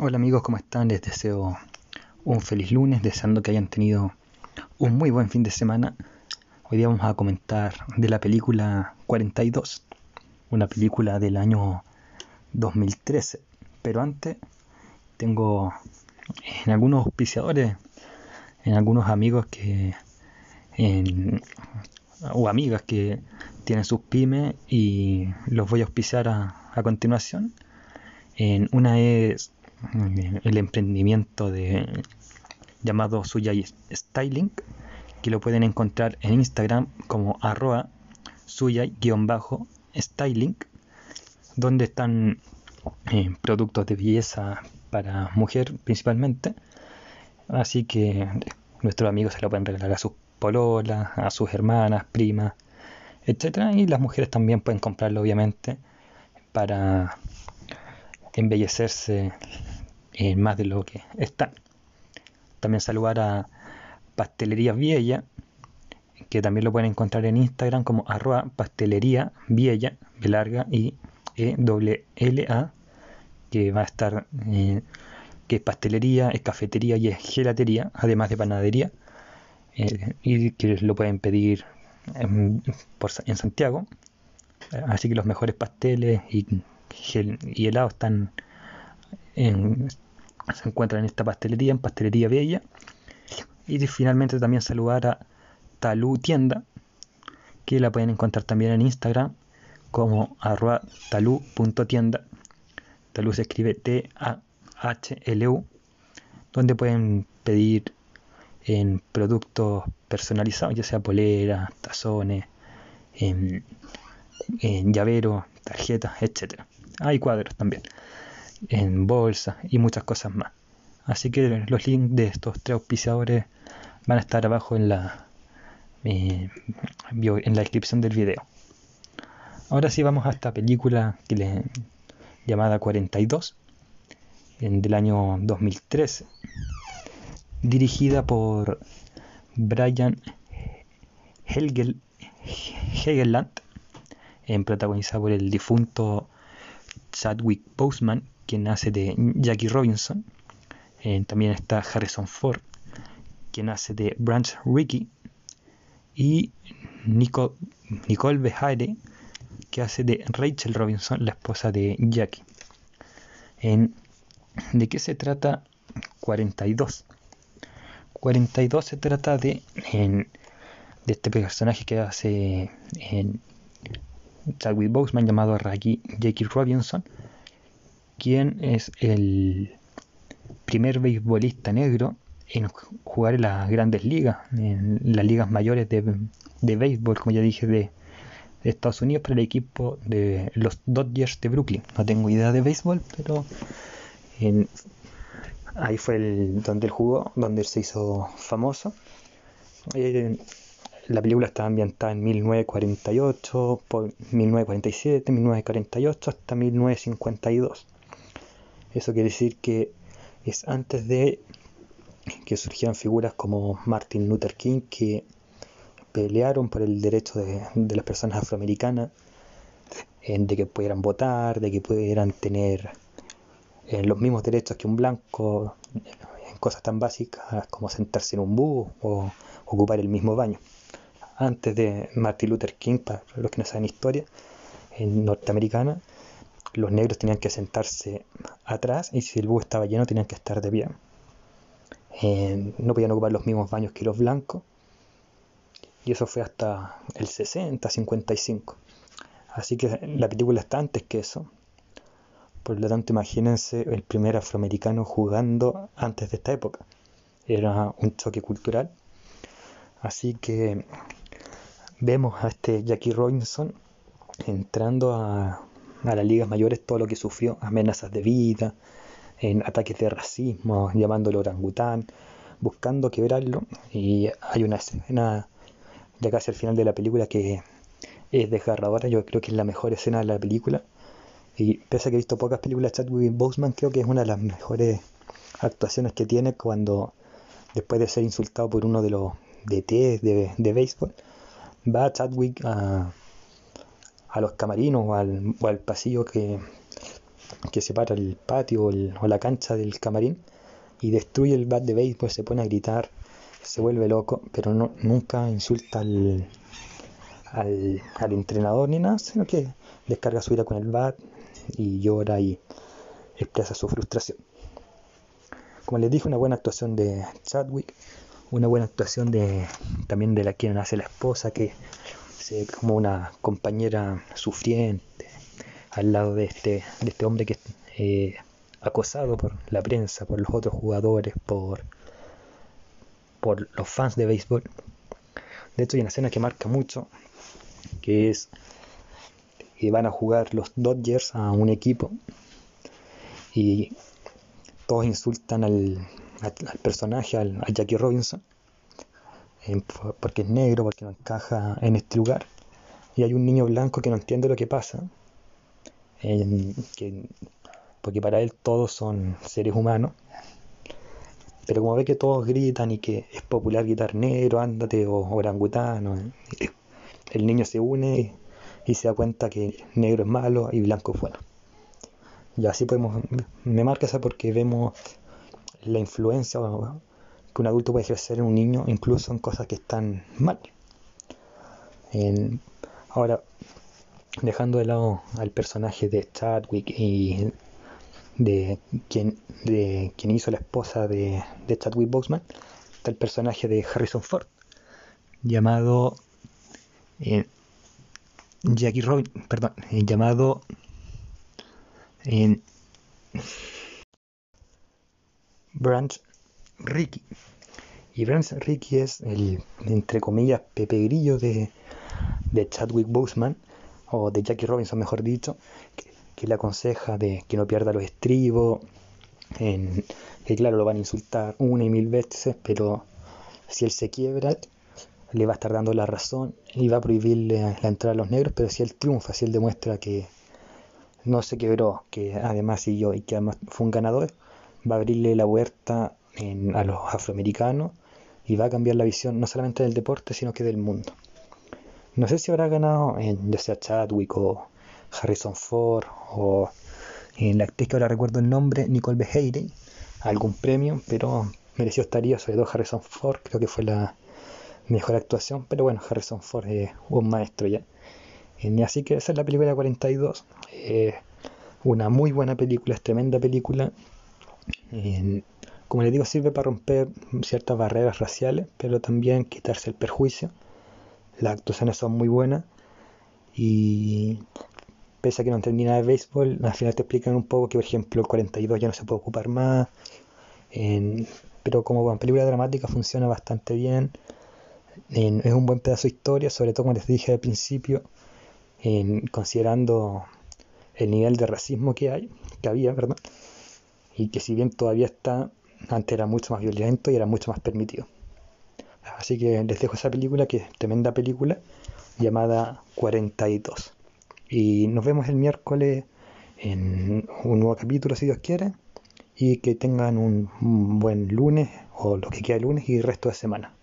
Hola amigos, ¿cómo están? Les deseo un feliz lunes, deseando que hayan tenido un muy buen fin de semana. Hoy día vamos a comentar de la película 42, una película del año 2013. Pero antes tengo en algunos auspiciadores, en algunos amigos que o amigas que tienen sus pymes y los voy a auspiciar a, a continuación. En una es el emprendimiento de llamado Suyay Styling, que lo pueden encontrar en Instagram como arroba suyay-styling, donde están eh, productos de belleza para mujer principalmente. Así que nuestros amigos se lo pueden regalar a sus pololas, a sus hermanas, primas, etcétera Y las mujeres también pueden comprarlo obviamente para embellecerse eh, más de lo que están. También saludar a Pastelería Viella, que también lo pueden encontrar en Instagram como arroba pastelería Viella, de larga y E L A, que va a estar, eh, que es pastelería, es cafetería y es gelatería, además de panadería, eh, y que lo pueden pedir en, en Santiago. Así que los mejores pasteles y, y helados están en, se encuentra en esta pastelería, en Pastelería Bella. Y finalmente también saludar a Talú Tienda, que la pueden encontrar también en Instagram como arroba talú.tienda. Talú se escribe T-A-H-L-U, donde pueden pedir en productos personalizados, ya sea poleras, tazones, en, en llaveros, tarjetas, etc. Hay cuadros también en bolsa y muchas cosas más. Así que los links de estos tres auspiciadores van a estar abajo en la, en la descripción del video. Ahora sí vamos a esta película que le, llamada 42 en, del año 2013 dirigida por Brian Helgel, Hegeland en protagonizada por el difunto Chadwick Boseman quien hace de Jackie Robinson. Eh, también está Harrison Ford, quien hace de Branch Rickey. Y Nicole, Nicole Behaire, que hace de Rachel Robinson, la esposa de Jackie. ¿De qué se trata 42? 42 se trata de, de este personaje que hace en Chadwick Boseman llamado Jackie Robinson, quien es el primer beisbolista negro en jugar en las grandes ligas, en las ligas mayores de, de béisbol, como ya dije, de, Estados Unidos, para el equipo de los Dodgers de Brooklyn. No tengo idea de béisbol, pero ahí fue el, donde él jugó, donde él se hizo famoso. Eh, la película está ambientada en 1948, por 1947, 1948 hasta 1952. Eso quiere decir que es antes de que surgieran figuras como Martin Luther King que pelearon por el derecho de, las personas afroamericanas de que pudieran votar, de que pudieran tener eh, los mismos derechos que un blanco en cosas tan básicas como sentarse en un bus o ocupar el mismo baño. Antes de Martin Luther King, para los que no saben historia, en norteamericana, los negros tenían que sentarse atrás y si el bus estaba lleno tenían que estar de pie. Eh, no podían ocupar los mismos baños que los blancos. Y eso fue hasta el 60, 55. Así que la película está antes que eso. Por lo tanto, imagínense el primer afroamericano jugando antes de esta época. Era un choque cultural. Así que vemos a este Jackie Robinson entrando a a las ligas mayores todo lo que sufrió, amenazas de vida, en ataques de racismo, llamándolo orangután, buscando quebrarlo. Y hay una escena ya casi al final de la película que es desgarradora, yo creo que es la mejor escena de la película. Y pese a que he visto pocas películas de Chadwick Boseman, creo que es una de las mejores actuaciones que tiene cuando, después de ser insultado por uno de los DT de, de béisbol, va Chadwick a, a los camarinos o al, pasillo que que separa el patio o, la cancha del camarín y destruye el bat de béisbol, se pone a gritar, se vuelve loco, pero no, nunca insulta al, al, al entrenador ni nada, sino que descarga su ira con el bat y llora y expresa su frustración. Como les dije, una buena actuación de Chadwick, una buena actuación de también de la quien hace la esposa, que se como una compañera sufriente al lado de este, de este hombre que es eh, acosado por la prensa, por los otros jugadores, por, por los fans de béisbol. De hecho, hay una escena que marca mucho, que es que van a jugar los Dodgers a un equipo y todos insultan al, personaje, al, a Jackie Robinson, porque es negro, porque no encaja en este lugar. Y hay un niño blanco que no entiende lo que pasa, porque para él todos son seres humanos. Pero como ve que todos gritan y que es popular gritar negro, ándate o orangutano, el niño se une y se da cuenta que negro es malo y blanco es bueno. Y así podemos, me marca esa porque vemos la influencia que un adulto puede ejercer en un niño, incluso en cosas que están mal. ahora, dejando de lado al personaje de Chadwick y de quien, de quien hizo la esposa de, Chadwick Boseman, está el personaje de Harrison Ford, llamado eh, Jackie Robin, perdón, eh, llamado en Branch Ricky. Y Branch Ricky es el, entre comillas, Pepe Grillo de, de Chadwick Boseman, o de Jackie Robinson, mejor dicho, que, le aconseja de que no pierda los estribos, en, que claro, lo van a insultar una y mil veces, pero si él se quiebra, le va a estar dando la razón y va a prohibirle la entrada a los negros, pero si él triunfa, si él demuestra que no se quebró, que además siguió y que además fue un ganador, va a abrirle la puerta a los afroamericanos y va a cambiar la visión no solamente del deporte, sino que del mundo. No sé si habrá ganado en ya sea Chadwick o Harrison Ford o en la actriz que ahora recuerdo el nombre, Nicole Behaire, algún premio, pero mereció estaría, sobre todo Harrison Ford, creo que fue la mejor actuación, pero bueno, Harrison Ford es un maestro ya. Y así que esa es la película 42. una muy buena película, es tremenda película. Como les digo, sirve para romper ciertas barreras raciales, pero también quitarse el perjuicio. Las actuaciones son muy buenas. Y pese a que no entendí nada de béisbol, al final te explican un poco que, por ejemplo, el 42 ya no se puede ocupar más. pero como buena película dramática funciona bastante bien. es un buen pedazo de historia, sobre todo como les dije al principio, considerando el nivel de racismo que hay, que había, ¿verdad? Y que si bien todavía está, antes era mucho más violento y era mucho más permitido. Así que les dejo esa película, que es tremenda película, llamada 42. Y nos vemos el miércoles en un nuevo capítulo, si Dios quiere. Y que tengan un, buen lunes, o lo que queda lunes y resto de semana.